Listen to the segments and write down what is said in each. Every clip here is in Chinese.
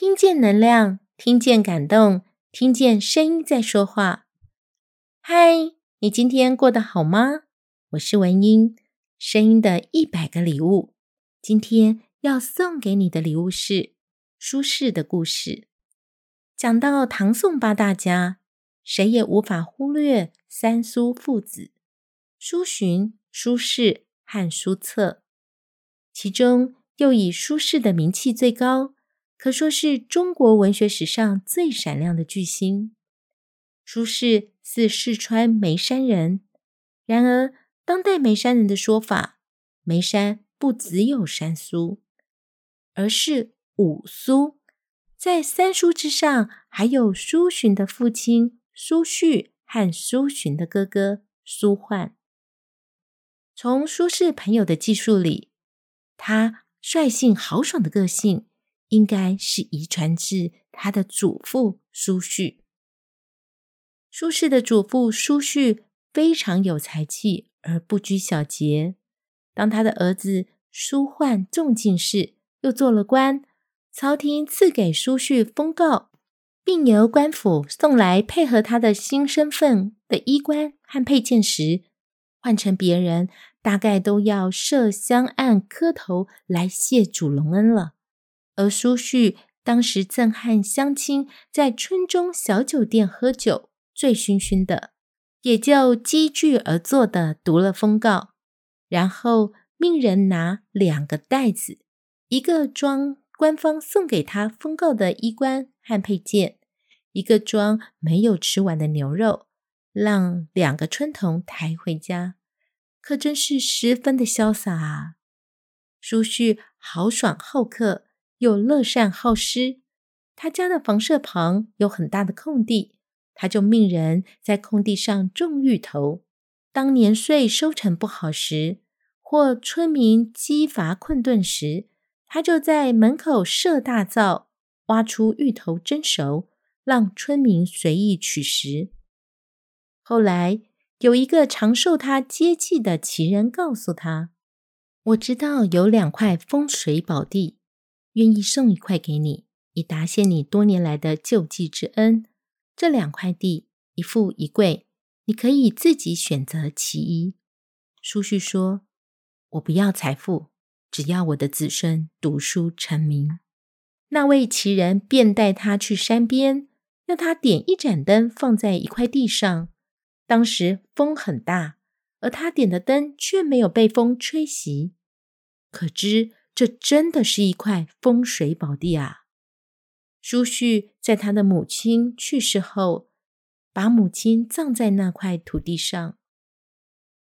听见能量，听见感动，听见声音在说话。嗨，你今天过得好吗？我是文英，声音的一百个礼物。今天要送给你的礼物是苏轼的故事。讲到唐宋八大家，谁也无法忽略三苏父子：苏洵、苏轼和苏辙。其中又以苏轼的名气最高。可说是中国文学史上最闪亮的巨星。苏轼是四川眉山人，然而当代眉山人的说法，眉山不只有三苏，而是五苏。在三苏之上，还有苏洵的父亲苏煦和苏洵的哥哥苏涣。从苏轼朋友的记述里，他率性豪爽的个性。应该是遗传至他的祖父苏煦。苏轼的祖父苏煦非常有才气，而不拘小节。当他的儿子苏涣中进士，又做了官，朝廷赐给苏煦封诰，并由官府送来配合他的新身份的衣冠和佩剑时，换成别人，大概都要设香案磕头来谢主隆恩了。而苏旭当时正和乡亲在村中小酒店喝酒，醉醺醺的，也就积聚而坐的读了封告，然后命人拿两个袋子，一个装官方送给他封告的衣冠和佩剑，一个装没有吃完的牛肉，让两个村童抬回家，可真是十分的潇洒啊！苏旭豪爽好客。又乐善好施，他家的房舍旁有很大的空地，他就命人在空地上种芋头。当年岁收成不好时，或村民饥乏困顿时，他就在门口设大灶，挖出芋头蒸熟，让村民随意取食。后来有一个常受他接济的奇人告诉他：“我知道有两块风水宝地。”愿意送一块给你，以答谢你多年来的救济之恩。这两块地，一富一贵，你可以自己选择其一。苏煦说：“我不要财富，只要我的子孙读书成名。”那位奇人便带他去山边，让他点一盏灯放在一块地上。当时风很大，而他点的灯却没有被风吹熄，可知。这真的是一块风水宝地啊！苏煦在他的母亲去世后，把母亲葬在那块土地上。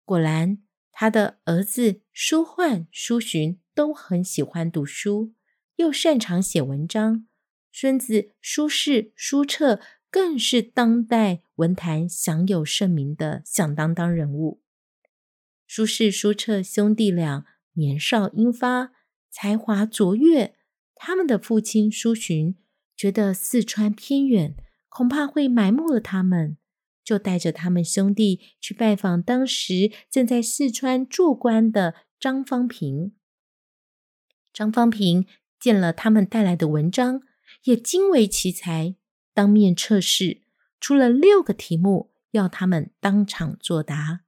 果然，他的儿子苏涣、苏洵都很喜欢读书，又擅长写文章。孙子苏轼、苏辙更是当代文坛享有盛名的响当当人物。苏轼、苏辙兄弟俩年少英发。才华卓越，他们的父亲苏洵觉得四川偏远，恐怕会埋没了他们，就带着他们兄弟去拜访当时正在四川做官的张方平。张方平见了他们带来的文章，也惊为奇才，当面测试，出了六个题目，要他们当场作答。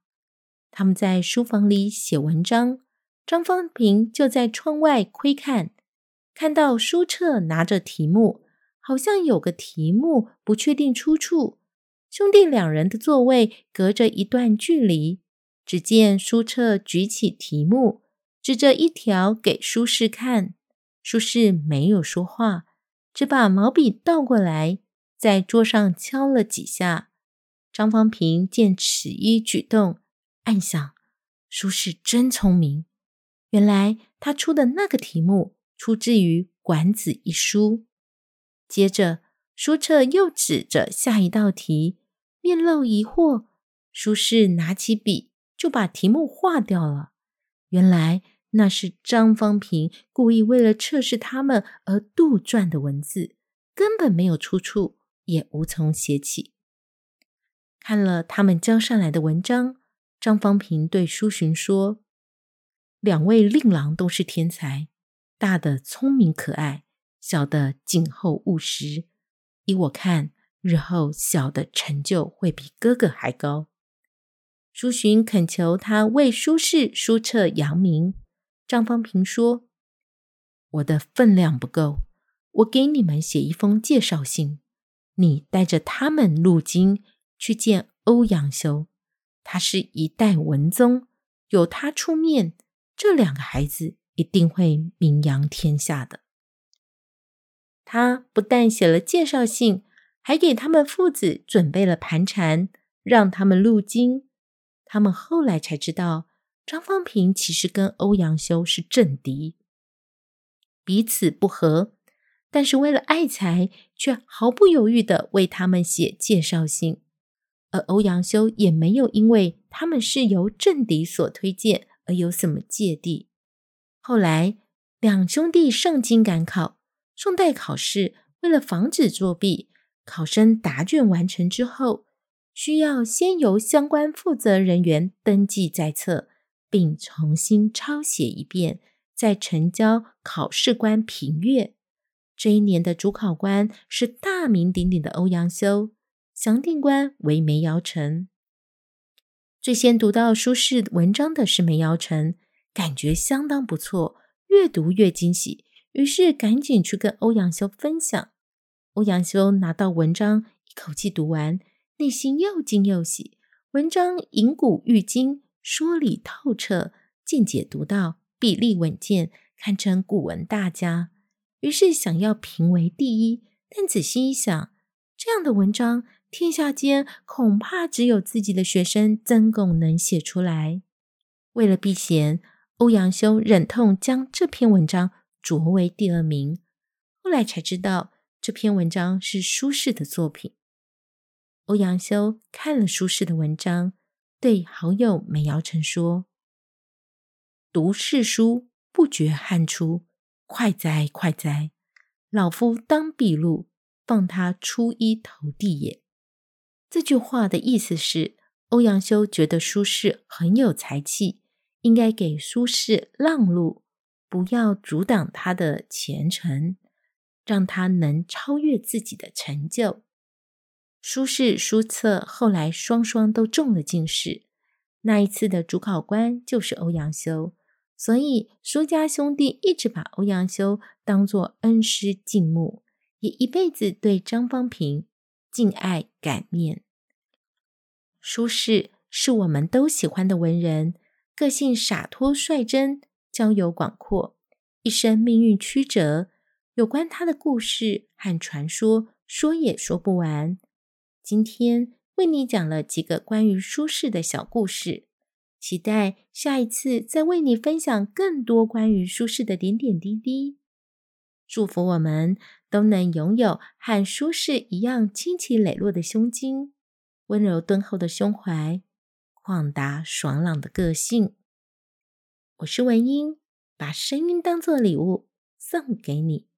他们在书房里写文章。张方平就在窗外窥看，看到苏澈拿着题目，好像有个题目不确定出处。兄弟两人的座位隔着一段距离，只见苏澈举起题目，指着一条给苏轼看。苏轼没有说话，只把毛笔倒过来，在桌上敲了几下。张方平见此一举动，暗想：苏轼真聪明。原来他出的那个题目出自于《管子》一书。接着，书澈又指着下一道题，面露疑惑。苏轼拿起笔就把题目划掉了。原来那是张方平故意为了测试他们而杜撰的文字，根本没有出处，也无从写起。看了他们交上来的文章，张方平对苏洵说。两位令郎都是天才，大的聪明可爱，小的谨厚务实。依我看，日后小的成就会比哥哥还高。苏洵恳求他为苏轼书册扬名。张方平说：“我的分量不够，我给你们写一封介绍信，你带着他们入京去见欧阳修。他是一代文宗，有他出面，这两个孩子一定会名扬天下的。”他不但写了介绍信，还给他们父子准备了盘缠，让他们入京。他们后来才知道。张方平其实跟欧阳修是政敌，彼此不和，但是为了爱才，却毫不犹豫的为他们写介绍信。而欧阳修也没有因为他们是由政敌所推荐而有什么芥蒂。后来两兄弟上京赶考，宋代考试为了防止作弊，考生答卷完成之后，需要先由相关负责人员登记在册。并重新抄写一遍，再呈交考试官评阅。这一年的主考官是大名鼎鼎的欧阳修，详定官为梅尧臣。最先读到苏轼文章的是梅尧臣，感觉相当不错，越读越惊喜，于是赶紧去跟欧阳修分享。欧阳修拿到文章，一口气读完，内心又惊又喜，文章引古喻今。说理透彻，见解独到，笔力稳健，堪称古文大家。于是想要评为第一，但仔细一想，这样的文章，天下间恐怕只有自己的学生曾巩能写出来。为了避嫌，欧阳修忍痛将这篇文章擢为第二名。后来才知道，这篇文章是苏轼的作品。欧阳修看了苏轼的文章。对好友梅尧臣说：“读世书，不觉汗出，快哉快哉！老夫当笔录，放他出一头地也。”这句话的意思是，欧阳修觉得苏轼很有才气，应该给苏轼让路，不要阻挡他的前程，让他能超越自己的成就。苏轼、苏辙后来双双都中了进士，那一次的主考官就是欧阳修，所以苏家兄弟一直把欧阳修当作恩师敬慕，也一辈子对张方平敬爱感念。苏轼是我们都喜欢的文人，个性洒脱率真，交友广阔，一生命运曲折，有关他的故事和传说说也说不完。今天为你讲了几个关于苏轼的小故事，期待下一次再为你分享更多关于苏轼的点点滴滴。祝福我们都能拥有和舒适一样清奇磊落的胸襟，温柔敦厚的胸怀，旷达爽朗的个性。我是文英，把声音当作礼物送给你。